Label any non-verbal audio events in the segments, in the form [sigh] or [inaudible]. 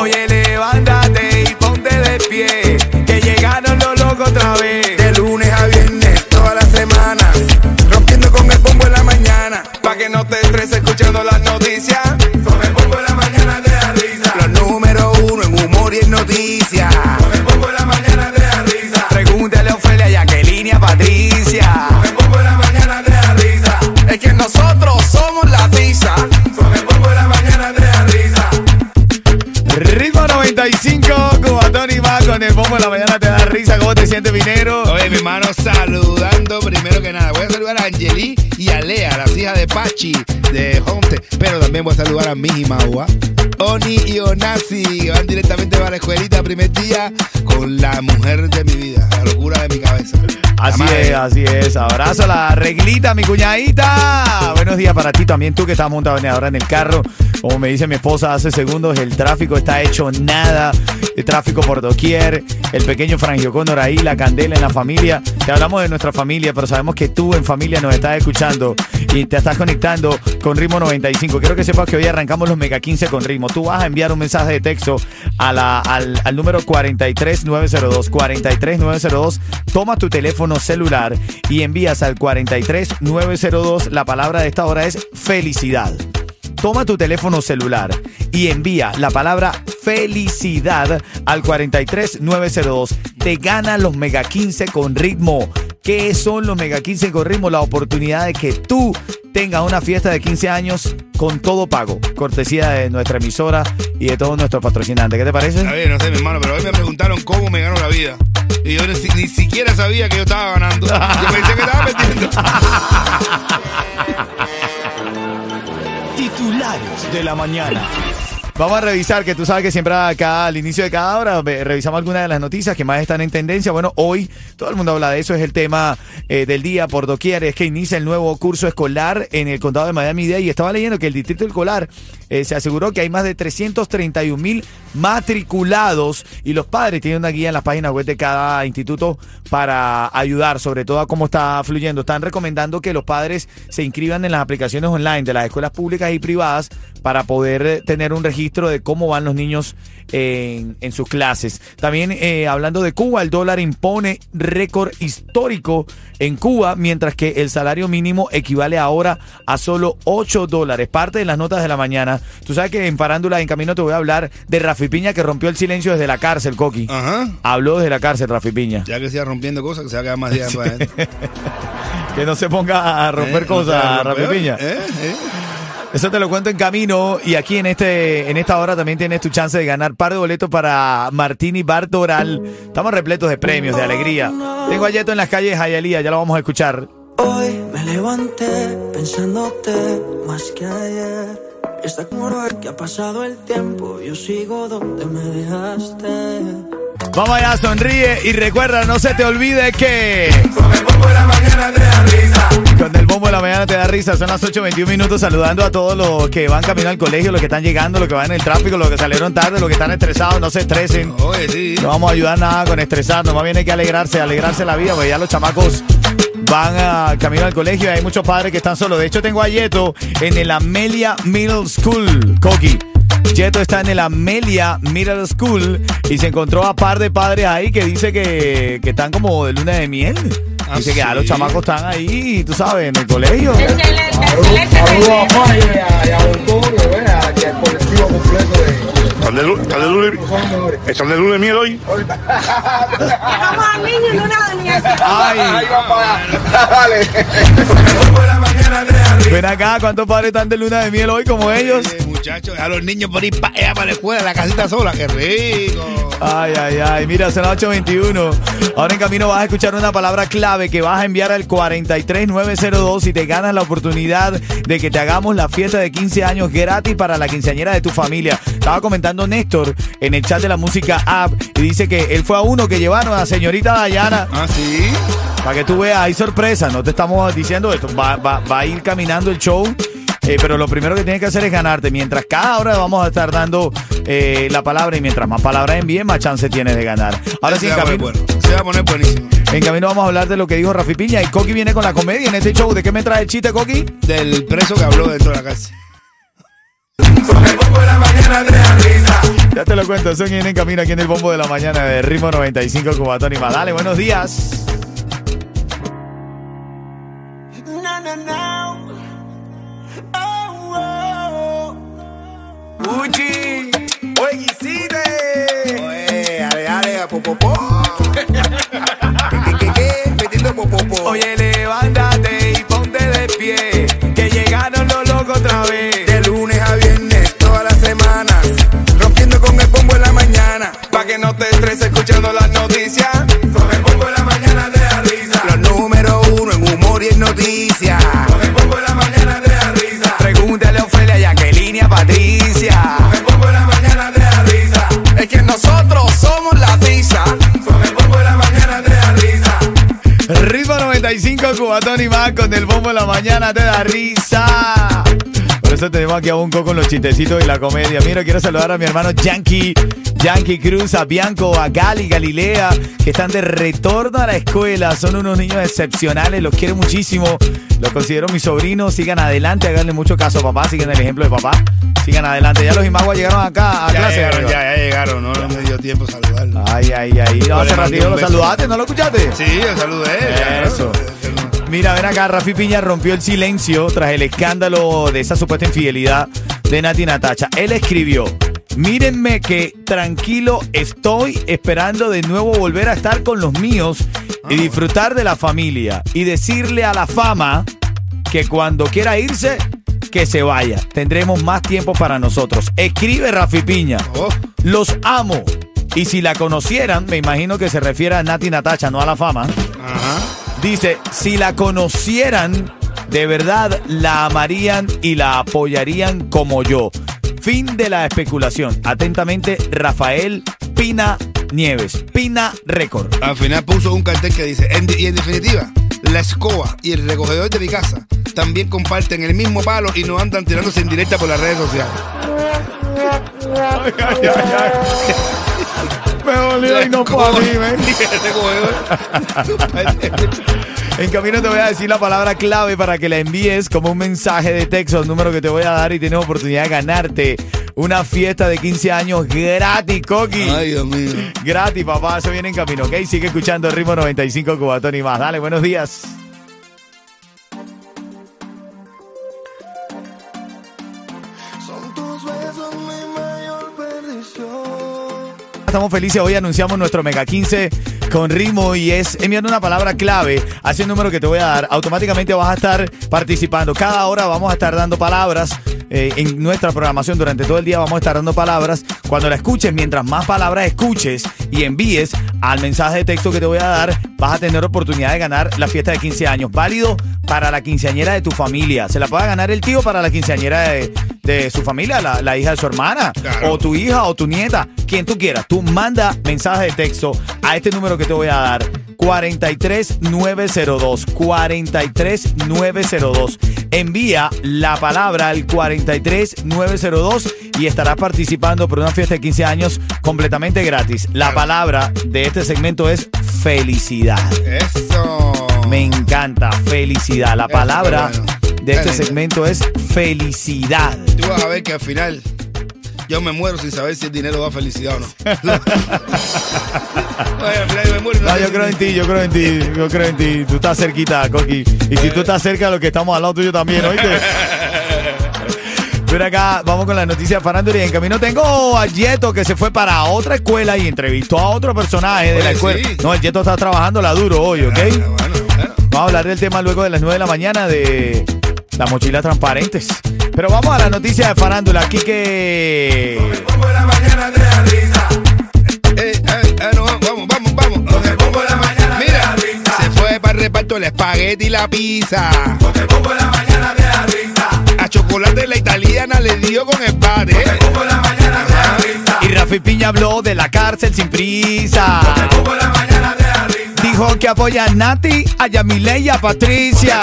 Oye, levántate y ponte de pie. Que llegaron los locos otra vez. De lunes a viernes, todas las semanas. Rompiendo con el bombo en la mañana. Pa' que no te estreses escuchando las noticias. Con el bombo en la risa. ¿Cómo te sientes, Vinero? Oye, mi hermano, saludando primero que nada. Voy a saludar a Angeli y a Lea, las hijas de Pachi de Homestead. Pero también voy a saludar a Miji Maua, Oni y Onasi, que van directamente para la escuelita primer día con la mujer de mi vida, la locura de mi cabeza. Así es, así es. Abrazo a la reglita, mi cuñadita. Buenos días para ti también, tú que estás montado ahora en el carro. Como me dice mi esposa hace segundos, el tráfico está hecho nada. El tráfico por doquier. El pequeño Frangio Cóndor ahí, la candela en la familia. Te hablamos de nuestra familia, pero sabemos que tú en familia nos estás escuchando y te estás conectando con Ritmo 95. Quiero que sepas que hoy arrancamos los Mega 15 con Ritmo. Tú vas a enviar un mensaje de texto a la- al, al número 43902. 43902. Toma tu teléfono celular y envías al 43902. La palabra de esta hora es felicidad. Toma tu teléfono celular y envía la palabra felicidad al 43902. Te ganan los Mega 15 con ritmo. ¿Qué son los Mega 15 con ritmo? La oportunidad de que tú tengas una fiesta de 15 años con todo pago. Cortesía de nuestra emisora y de todos nuestros patrocinantes. ¿Qué te parece? A ver, no sé, mi hermano, pero hoy me preguntaron cómo me ganó la vida. Y yo ni, ni siquiera sabía que yo estaba ganando. Yo pensé que estaba perdiendo. [laughs] Titulares de la mañana. Vamos a revisar, que tú sabes que siempre acá al inicio de cada hora revisamos algunas de las noticias que más están en tendencia. Bueno, hoy todo el mundo habla de eso, es el tema eh, del día por doquier, es que inicia el nuevo curso escolar en el condado de Miami-Dade y estaba leyendo que el distrito escolar eh, se aseguró que hay más de 331 mil matriculados y los padres tienen una guía en las páginas web de cada instituto para ayudar sobre todo a cómo está fluyendo. Están recomendando que los padres se inscriban en las aplicaciones online de las escuelas públicas y privadas para poder eh, tener un registro de cómo van los niños en, en sus clases. También eh, hablando de Cuba, el dólar impone récord histórico en Cuba, mientras que el salario mínimo equivale ahora a solo 8 dólares. Parte de las notas de la mañana. Tú sabes que en Farándula en Camino te voy a hablar de Rafi Piña que rompió el silencio desde la cárcel, Coqui. Ajá. Habló desde la cárcel, Rafi Piña. Ya que siga rompiendo cosas, que se va a quedar más [laughs] días para. [laughs] Que no se ponga a romper Eh, cosas, no se Rafi Piña. ¿eh? ¿eh? Eso te lo cuento en camino y aquí en este en esta hora también tienes tu chance de ganar par de boletos para Martini Bartoral. Estamos repletos de premios, de alegría. Tengo a Yeto en las calles Hialeah, ya lo vamos a escuchar. Hoy me levanté pensándote más que ayer. Está como que ha pasado el tiempo, yo sigo donde me dejaste. Vamos allá, sonríe y recuerda, no se te olvide que Con el bombo en la mañana te da risa. con el bombo de la mañana te da risa. Son las 8.21 minutos saludando a todos los que van camino al colegio, los que están llegando, los que van en el tráfico, los que salieron tarde, los que están estresados, no se estresen. Oye, sí. No vamos a ayudar nada con estresarnos, más bien hay que alegrarse, alegrarse la vida, porque ya los chamacos van a camino al colegio y hay muchos padres que están solos. De hecho, tengo a Yeto en el Amelia Middle School, Coqui. Yeto está en el Amelia Middle School y se encontró a par de padres ahí que dice que, que están como de luna de miel. Ah, dice que ya sí. los chamacos están ahí, tú sabes, en el colegio. Saludos a de ¿Están de, lu- están de luna, ¿Están de luna de miel hoy? Vamos al niño y luna de miel. Ay, Por [laughs] la mañana te da risa. Ven acá, ¿cuántos padres están de luna de miel hoy como ellos? Eh, muchachos, a los niños por ir para allá para la escuela, la casita sola, qué rico. Ay, ay, ay. Mira, son las 8.21. Ahora en camino vas a escuchar una palabra clave que vas a enviar al 43902 y te ganas la oportunidad de que te hagamos la fiesta de 15 años gratis para la quinceañera de tu familia. Estaba comentando Néstor en el chat de la música app y dice que él fue a uno que llevaron a la señorita Dayana. Ah, sí. Para que tú veas, hay sorpresa. No te estamos diciendo esto. Va, va- va a ir caminando el show. eh, pero lo primero que tienes que hacer es ganarte. Mientras cada hora vamos a estar dando eh, la palabra y mientras más palabras envíes, más chance tienes de ganar. Ahora sí, se va camino, bueno. Se va a poner buenísimo. en camino vamos a hablar de lo que dijo Rafi Piña. Y Coqui viene con la comedia en este show. ¿De qué me trae el chiste, Coqui? Del preso que habló dentro de la cárcel. Con el bombo de la mañana te da risa. Ya te lo cuento. Son en camino aquí en el bombo de la mañana de Ritmo 95 Cubatón y más. Dale, buenos días. Na, na, na. Oh, oh. Uchi, oye, Guisite. Oye, ale, ale, a popopó. ¿Qué, qué, qué? Metiendo popopó. Oye, levántate y ponte de pie. Que llegaron los locos otra vez. De lunes a viernes, todas las semanas. Rompiendo con el bombo en la mañana. Pa' que no te estreses escuchando las 95 Cubatón y más con el bombo en la mañana te da risa. Por eso tenemos aquí a Bunco con los chistecitos y la comedia. Mira, quiero saludar a mi hermano Yankee, Yankee Cruz, a Bianco, a Gali, Galilea, que están de retorno a la escuela. Son unos niños excepcionales, los quiero muchísimo. Los considero mis sobrinos. Sigan adelante, háganle mucho caso a papá, sigan el ejemplo de papá. Sigan adelante. Ya los Imagua llegaron acá a Ya clase. llegaron, ya, ya llegaron, no, no me dio tiempo saludarlo. Ay, ay, ay. No, hace ratito lo saludaste, ¿no lo escuchaste? Sí, yo saludé. ya, Eso. ¿no? Mira, ven acá, Rafi Piña rompió el silencio tras el escándalo de esa supuesta infidelidad de Nati Natacha. Él escribió, mírenme que tranquilo estoy esperando de nuevo volver a estar con los míos y disfrutar de la familia y decirle a la fama que cuando quiera irse, que se vaya. Tendremos más tiempo para nosotros. Escribe Rafi Piña. Oh. Los amo. Y si la conocieran, me imagino que se refiere a Nati Natacha, no a la fama. Ajá. Dice, si la conocieran, de verdad la amarían y la apoyarían como yo. Fin de la especulación. Atentamente, Rafael Pina Nieves. Pina Record. Al final puso un cartel que dice, en, y en definitiva, la escoba y el recogedor de mi casa también comparten el mismo palo y no andan tirándose en directa por las redes sociales. Me dolió y no fue a mí, ven. [laughs] Recogedor. En camino te voy a decir la palabra clave para que la envíes como un mensaje de texto al número que te voy a dar y tienes oportunidad de ganarte una fiesta de 15 años gratis, Coqui. Ay, Dios mío. Gratis, papá. Eso viene en camino, ¿ok? Sigue escuchando el ritmo 95 Cubatón y más. Dale, buenos días. Estamos felices. Hoy anunciamos nuestro Mega 15 con ritmo y es enviando una palabra clave a ese número que te voy a dar. Automáticamente vas a estar participando. Cada hora vamos a estar dando palabras. Eh, en nuestra programación durante todo el día vamos a estar dando palabras. Cuando la escuches, mientras más palabras escuches y envíes al mensaje de texto que te voy a dar, vas a tener oportunidad de ganar la fiesta de 15 años. Válido para la quinceañera de tu familia. Se la puede ganar el tío para la quinceañera de, de su familia, la, la hija de su hermana, Claro. o tu hija o tu nieta, quien tú quieras. Tú manda mensaje de texto a este número que te voy a dar. 43902 43902 Envía la palabra al 43902 y estarás participando por una fiesta de 15 años completamente gratis. La palabra de este segmento es felicidad. Eso. Me encanta, felicidad. La palabra bueno. de este segmento es felicidad. Tú vas a ver que al final yo me muero sin saber si el dinero da felicidad o no. [laughs] Oye, al final yo me muero y no yo creo en ti, yo creo en ti, yo creo en ti. Tú estás cerquita, Coqui. Y si tú estás cerca los que estamos al lado tuyo también, ¿oíste? [laughs] Ven acá, vamos con la noticia de farándula y en camino tengo a Yeto que se fue para otra escuela y entrevistó a otro personaje de la escuela. sí. No, el Yeto está trabajando la duro hoy, ¿ok? Bueno, bueno. Vamos a hablar del tema luego de las 9 de la mañana de las mochilas transparentes. Pero vamos a la noticia de farándula. Aquí que... Eh, eh, eh, Mira, se fue para el reparto el espagueti y la pizza. A chocolate la italiana le dio con da risa. Y Rafi Piña habló de la cárcel sin prisa. Que apoya a Nati, a Yamile y a Patricia.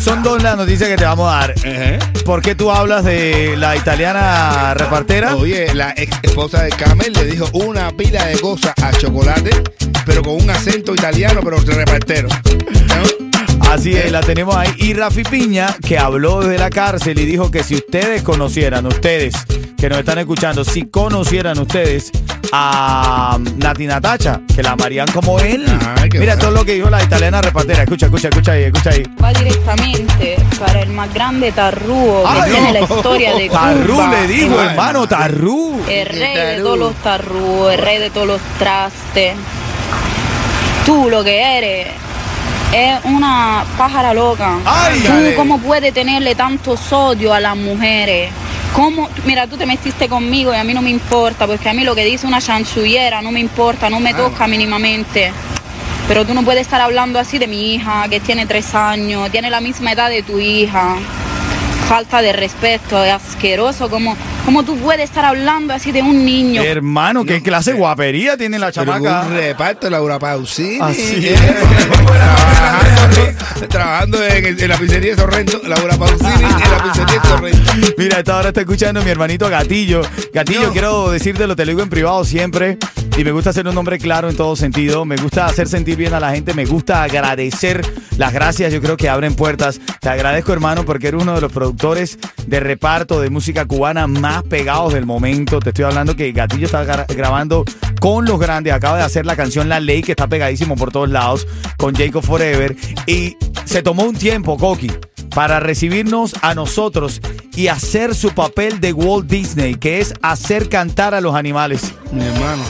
Son dos las noticias que te vamos a dar. Ajá. ¿Por qué tú hablas de la italiana repartera? Oye, la ex esposa de Camel le dijo una pila de cosas a chocolate, pero con un acento italiano, pero repartero. ¿No? Así es, la tenemos ahí. Y Rafi Piña, que habló de la cárcel y dijo que si ustedes conocieran, ustedes que nos están escuchando, si conocieran ustedes a Nati Natacha, que la amarían como él. Ay, Mira bueno. todo lo que dijo la italiana repartera. Escucha, escucha, escucha ahí, escucha ahí. va directamente para el más grande tarrúo que Ay, tiene la historia de Tarrú Cuba. le dijo, Ay, hermano, Tarrú. El rey de Tarrú. todos los tarrúos, el rey de todos los trastes. Tú lo que eres es una pájara loca. Ay, tú dale. cómo puedes tenerle tanto sodio a las mujeres. ¿Cómo? Mira, tú te metiste conmigo y a mí no me importa, porque a mí lo que dice una chanchullera no me importa, no me toca mínimamente. Pero tú no puedes estar hablando así de mi hija, que tiene tres años, tiene la misma edad de tu hija. Falta de respeto, es asqueroso. ¿Cómo, cómo tú puedes estar hablando así de un niño? Hermano, qué clase de guapería tiene la chamaca. un reparto, Laura Pausini. Así [laughs] ¿eh? [laughs] trabajando, trabajando en, la pizzería de Sorrento. Laura Pausini en la pizzería de Sorrento. Mira, esta hora está escuchando mi hermanito Gatillo. Gatillo, No. quiero decírtelo, te lo digo en privado siempre. Y me gusta ser un hombre claro en todo sentido. Me gusta hacer sentir bien a la gente. Me gusta agradecer las gracias. Yo creo que abren puertas. Te agradezco, hermano, porque eres uno de los productores de reparto de música cubana más pegados del momento. Te estoy hablando que Gatillo está gra- grabando con los grandes. Acaba de hacer la canción La Ley, que está pegadísimo por todos lados, con Jacob Forever. Y se tomó un tiempo, Coqui para recibirnos a nosotros y hacer su papel de Walt Disney, que es hacer cantar a los animales. Mi hermano.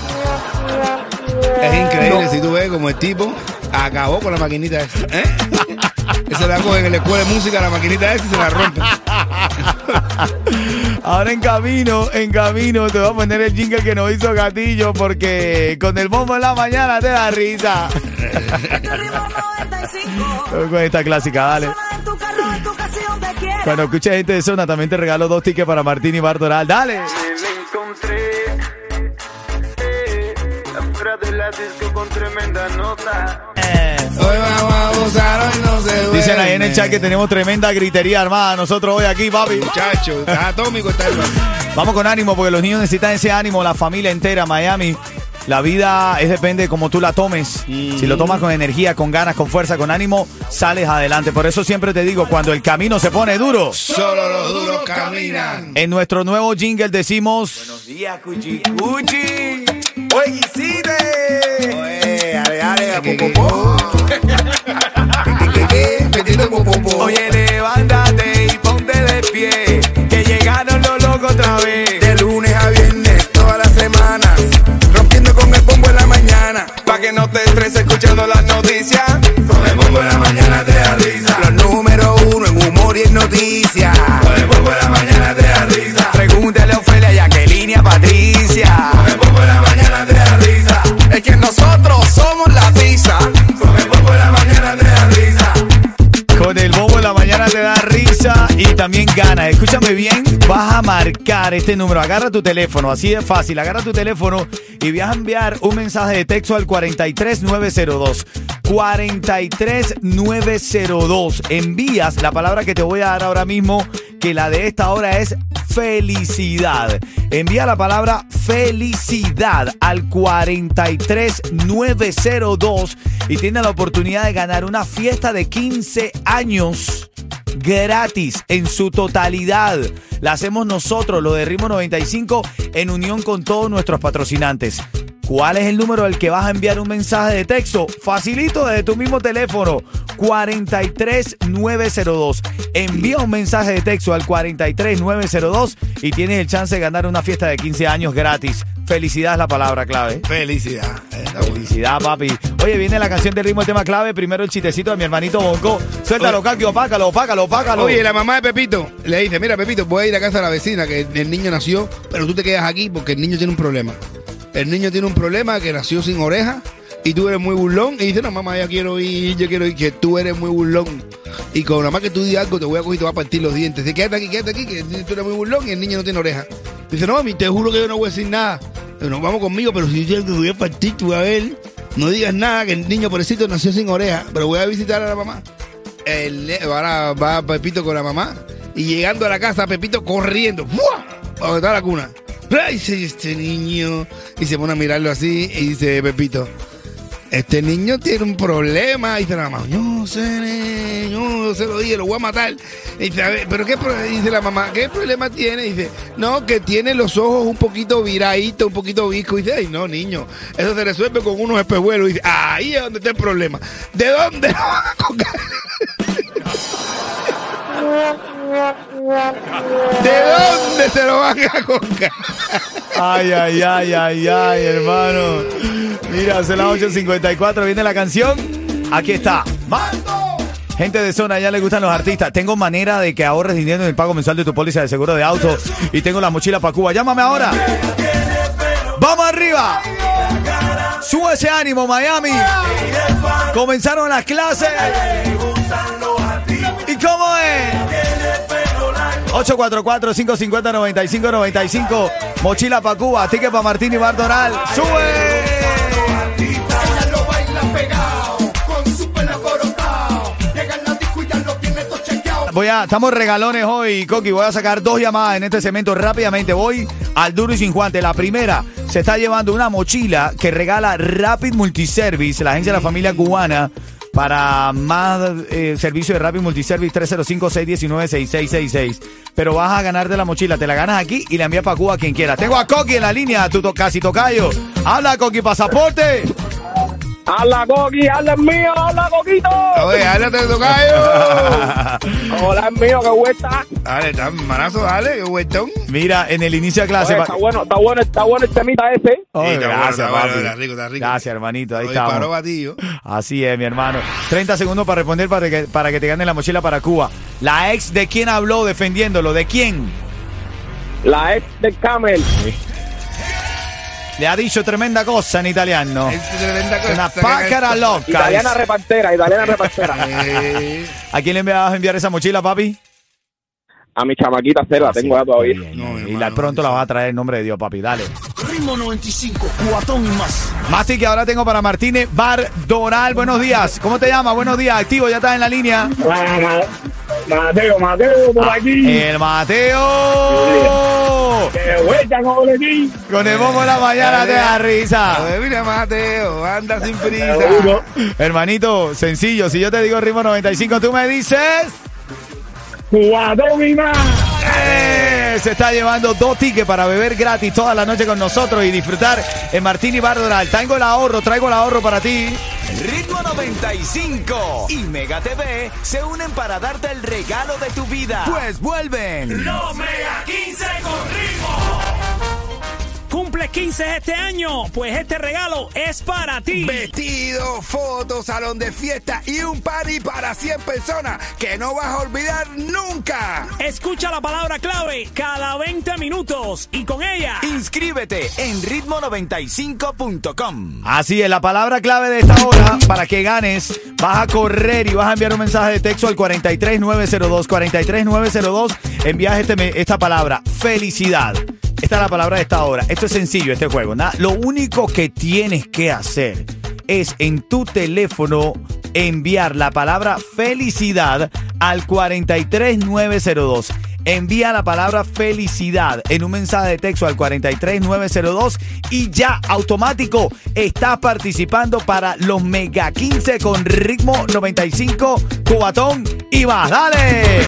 Es increíble si tú ves como el tipo acabó con la maquinita esa. ¿eh? [laughs] Ese la cogen en la escuela de música, la maquinita esa y se la rompen. [laughs] Ahora en camino, en camino, te voy a poner el jingle que nos hizo Gatillo, porque con el bombo en la mañana te da risa. [laughs] con esta clásica, dale. Cuando escuches gente de zona, también te regalo dos tickets para Martín y Bartoral. Dale. Hoy vamos a gozar, hoy no se duerme. Dicen ahí en el chat que tenemos tremenda gritería armada nosotros hoy aquí, papi. Muchacho, está atómico está el Vamos con ánimo porque los niños necesitan ese ánimo, la familia entera, Miami. La vida es depende de cómo tú la tomes. Si lo tomas con energía, con ganas, con fuerza, con ánimo, sales adelante. Por eso siempre te digo, cuando el camino se pone duro, Solo los duros caminan. en nuestro nuevo jingle decimos... Buenos días, Cuchi Cuchi. Escuchando las noticias. Con el bombo en la mañana te da risa. Los número uno en humor y en noticias. Con el bombo en la mañana te da risa. Pregúntale a Ofelia, Jacqueline y a Patricia. Con el bombo en la mañana te da risa. Es que nosotros somos la pizza. Con el bombo en la mañana te da risa. Con el bobo en la mañana te da risa y también ganas. Escúchame bien, vas a marcar este número. Agarra tu teléfono, así de fácil. Agarra tu teléfono y vas a enviar un mensaje de texto al 43902. 43902. Envías la palabra que te voy a dar ahora mismo, que la de esta hora es felicidad. Envía la palabra felicidad al 43902 y tienes la oportunidad de ganar una fiesta de 15 años gratis en su totalidad. La hacemos nosotros, lo de Ritmo 95, en unión con todos nuestros patrocinantes. ¿Cuál es el número al que vas a enviar un mensaje de texto? Facilito desde tu mismo teléfono, 43902. Envía un mensaje de texto al 43902 y tienes el chance de ganar una fiesta de 15 años gratis. Felicidad es la palabra clave. Felicidad. Bueno. Felicidad, papi. Oye, viene la canción del ritmo, el tema clave. Primero el chistecito de mi hermanito Bonco. Suéltalo, Kaki, opácalo, opácalo, opácalo. Oye, la mamá de Pepito le dice, mira Pepito, voy a ir a casa de la vecina que el niño nació, pero tú te quedas aquí porque el niño tiene un problema. El niño tiene un problema que nació sin oreja y tú eres muy burlón. Y dice, no, mamá, ya quiero ir, yo quiero ir, que tú eres muy burlón. Y con nada más que tú digas algo, te voy a coger y te voy a partir los dientes. Dice, quédate aquí, quédate aquí, que tú eres muy burlón y el niño no tiene oreja. Dice, no, mami, te juro que yo no voy a decir nada. Digo, No, vamos conmigo, pero si yo te voy a partir, tú a ver. No digas nada, que el niño pobrecito nació sin oreja, pero voy a visitar a la mamá. El, ahora va Pepito con la mamá y llegando a la casa, Pepito corriendo, ¡fua! a donde está la cuna. ¡Ay, dice este niño! Y se pone a mirarlo así y dice Pepito, este niño tiene un problema. Y dice la mamá, yo sé, yo se lo dije, lo voy a matar. Dice, ¿pero qué pro-?" dice la mamá? ¿Qué problema tiene? Dice, no, que tiene los ojos un poquito viraditos, un poquito visco. Y dice, ay, no, niño, eso se resuelve con unos espejuelos. Dice, ahí es donde está el problema. ¿De dónde lo van a colgar? ¿De dónde se lo van a colgar? Ay, ay, ay, ay, ay, hermano. Mira, son las 8.54, viene la canción. Aquí está. ¡Mando! Gente de zona, ya le gustan los artistas. Tengo manera de que ahorres dinero en el pago mensual de tu póliza de seguro de auto. Y tengo la mochila para Cuba. Llámame ahora. ¡Vamos arriba! Sube ese ánimo, Miami. Comenzaron las clases. ¿Y cómo es? 844-550-9595. Mochila para Cuba, ticket para Martín y Bardonal. ¡Sube! Voy a, estamos regalones hoy, Coqui. Voy a sacar dos llamadas en este segmento rápidamente. Voy al duro y sin guante. La primera se está llevando una mochila que regala Rapid Multiservice, la agencia de la familia cubana. Para más eh, servicio de Rapid Multiservice 305-619-6666. Pero vas a ganar de la mochila. Te la ganas aquí y la envías para Cuba a quien quiera. Tengo a Coqui en la línea, tu to- casi tocayo. Habla, Coqui, pasaporte. ¡Hala, Coqui! ¡Hala, es mío! ¡Hala, Coquito! Oye, háblate de tocayo. [laughs] ¡Hola, es mío! ¡Qué vuelta! Dale, está manazo, dale, qué vueltón. Mira, en el inicio de clase. Oye, está bueno, está bueno, está bueno el temita ese. Sí, está bueno, gracias, está bueno, papi. está rico, está rico. Gracias, hermanito. Ahí estamos. paró batillo. Así es, mi hermano. 30 segundos para responder para que, para que te gane la mochila para Cuba. La ex de quién habló defendiéndolo, ¿de quién? La ex del Camel. Le ha dicho tremenda cosa en italiano. Es tremenda cosa. Una pácara loca. Italiana repartera, italiana repartera. Eh, [laughs] ¿A quién le vas a enviar esa mochila, papi? A mi chamaquita cero la tengo ya todavía. Bien, No, y hermano, la, pronto la vas a traer en nombre de Dios, papi. Dale. Ritmo 95, cuatón y más. Mati, que ahora tengo para Martínez Bardoral. Buenos días. ¿Cómo te llamas? Buenos días. Activo, ya estás en la línea. Mateo, Mateo, por aquí. El Mateo. ¡Qué vuelta con boletín! Con el bombo en la mañana te da risa. mira, Mateo, anda sin prisa. Hermanito, sencillo. Si yo te digo ritmo 95, tú me dices. ¡Cuatón y más! ¡Eh! Se está llevando dos tickets para beber gratis toda la noche con nosotros y disfrutar en Martini Bardoral. Traigo el ahorro, traigo el ahorro para ti. Ritmo 95 y Mega TV se unen para darte el regalo de tu vida. Pues vuelven. Los Mega 15 con ritmo. ¿Cumples 15 este año? Pues este regalo es para ti. Vestido, fotos, salón de fiesta y un party para 100 personas que no vas a olvidar nunca. Escucha la palabra clave cada 20 minutos y con ella Inscríbete en ritmo95.com. Así es, la palabra clave de esta hora para que ganes, vas a correr y vas a enviar un mensaje de texto al 43902. 43902, envías este, esta palabra, felicidad. Esta es la palabra de esta hora. Esto es sencillo, este juego. Nada, lo único que tienes que hacer es en tu teléfono enviar la palabra felicidad al 43902. Envía la palabra felicidad en un mensaje de texto al 43902 y ya automático estás participando para los Mega 15 con ritmo 95, cubatón y más. ¡Dale!